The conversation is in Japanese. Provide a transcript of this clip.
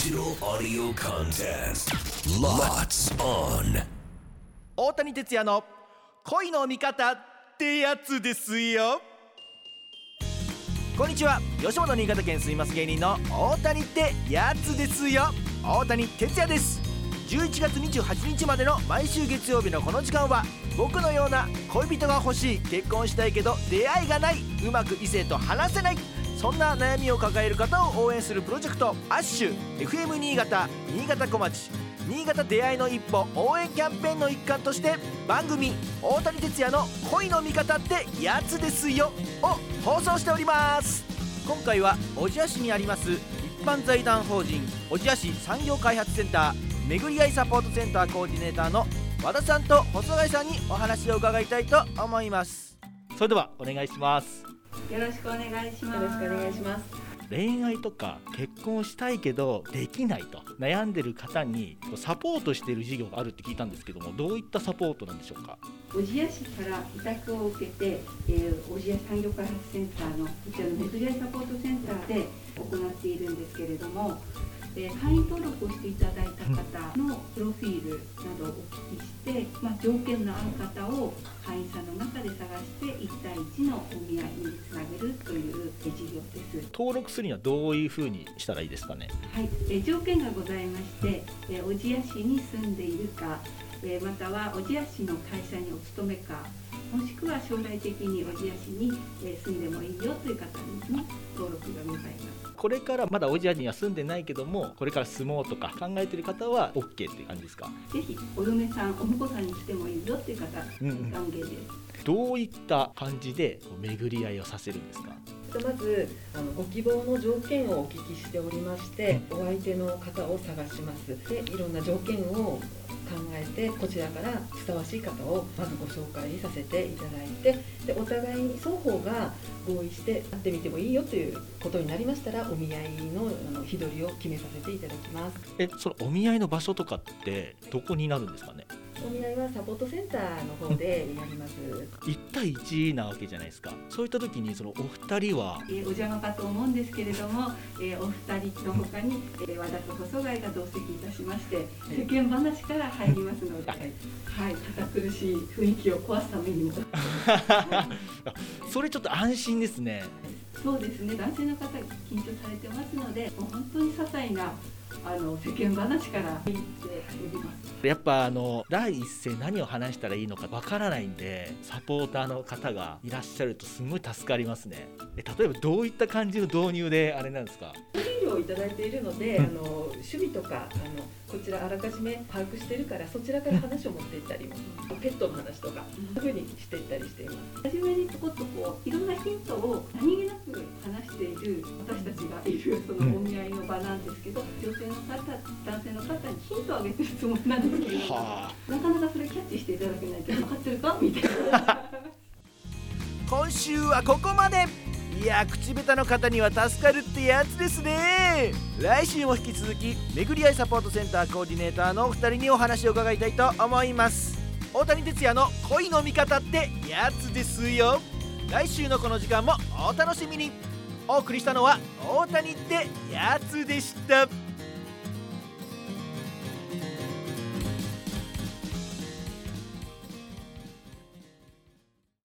Digital audio contest. Lots on. 大谷哲也の恋の味方ってやつですよこんにちは吉本新潟県住みます芸人の大谷ってやつですよ大谷哲也です11月28日までの毎週月曜日のこの時間は僕のような恋人が欲しい結婚したいけど出会いがないうまく異性と話せないそんな悩みを抱える方を応援するプロジェクトアッシュ FM 新潟新潟小町。新潟出会いの一歩応援キャンペーンの一環として番組「大谷哲也の恋の味方ってやつですよ」を放送しております。今回は小千谷市にあります一般財団法人小千谷市産業開発センター巡り合いサポートセンターコーディネーターの和田さんと細貝さんにお話を伺いたいと思います。それではお願いします。よろしくお願いします。よろしくお願いします。恋愛とか結婚したいけどできないと悩んでる方にサポートしている事業があるって聞いたんですけどもどういったサポートなんでしょうか？小千谷市から委託を受けて、えー、小千谷産業開発センターのこちらの巡り合いサポートセンターで行っているんですけれども、えー会員登録をしていただいた方のプロフィールなどをお聞きして、まあ、条件のある方を会員さんの中で探して1対1のお見合いにつなげるというえー事業です。登録するにはどういうふうにしたらいいですかね？はい、えー条件がございまして、えー小千谷市に住んでいるか、えーまたは小千谷市の会社にお勤めか、もしくは将来的に小千谷市に、えー住んでもいいよという方にですね。これからまだおじやには住んでないけどもこれから住もうとか考えてる方は OK っていう感じですか？ぜひお嫁さん、お婿さんにしてもいいよという方、歓迎です。どういった感じでこう巡り合いをさせるんですか？まずあのご希望の条件をお聞きしておりまして、お相手の方を探します。で、いろんな条件を考えてこちらからふさわしい方をまずご紹介させていただいて、でお互いに双方が合意して会ってみてもいいよということになりましたら、お見合いのあの日取りを決めさせていただきます。えそのお見合いの場所とかってどこになるんですかね？お見合いはサポートセンターの方でやります。1対1なわけじゃないですか。そういった時にそのお二人はえーお邪魔かと思うんですけれども、えーお二人のほかに、えー和田と細貝が同席いたしまして、世間話から入りますので、はい、堅苦しい雰囲気を壊すためにも。それちょっと安心ですね。そうですね、男性の方が緊張されてますので、もう本当に些細なあの世間話から入っております。やっぱあの第一声何を話したらいいのかわからないんでサポーターの方がいらっしゃるとすごい助かりますね。え例えばどういった感じの導入であれなんですか？給料をいただいているので、うん。あの趣味とかあのこちらあらかじめ把握しているからそちらから話を持っていったりも、ペットの話とかそういうふうにしていったりしています。初めにちょこっとこういろんなヒントを何気なく話している私たちがいるそのお見合いの場なんですけど、女性の方男性の方にヒントをあげてるつもりなんですけれどなかなかそれキャッチしていただけないと分かってるか？みたいな。今週はここまで。いや口下手の方には助かるってやつですね。来週も引き続き巡り合いサポートセンターコーディネーターのお二人にお話を伺いたいと思います。大谷哲也の恋の味方ってやつですよ。来週のこの時間もお楽しみに。お送りしたのは大谷ってやつでした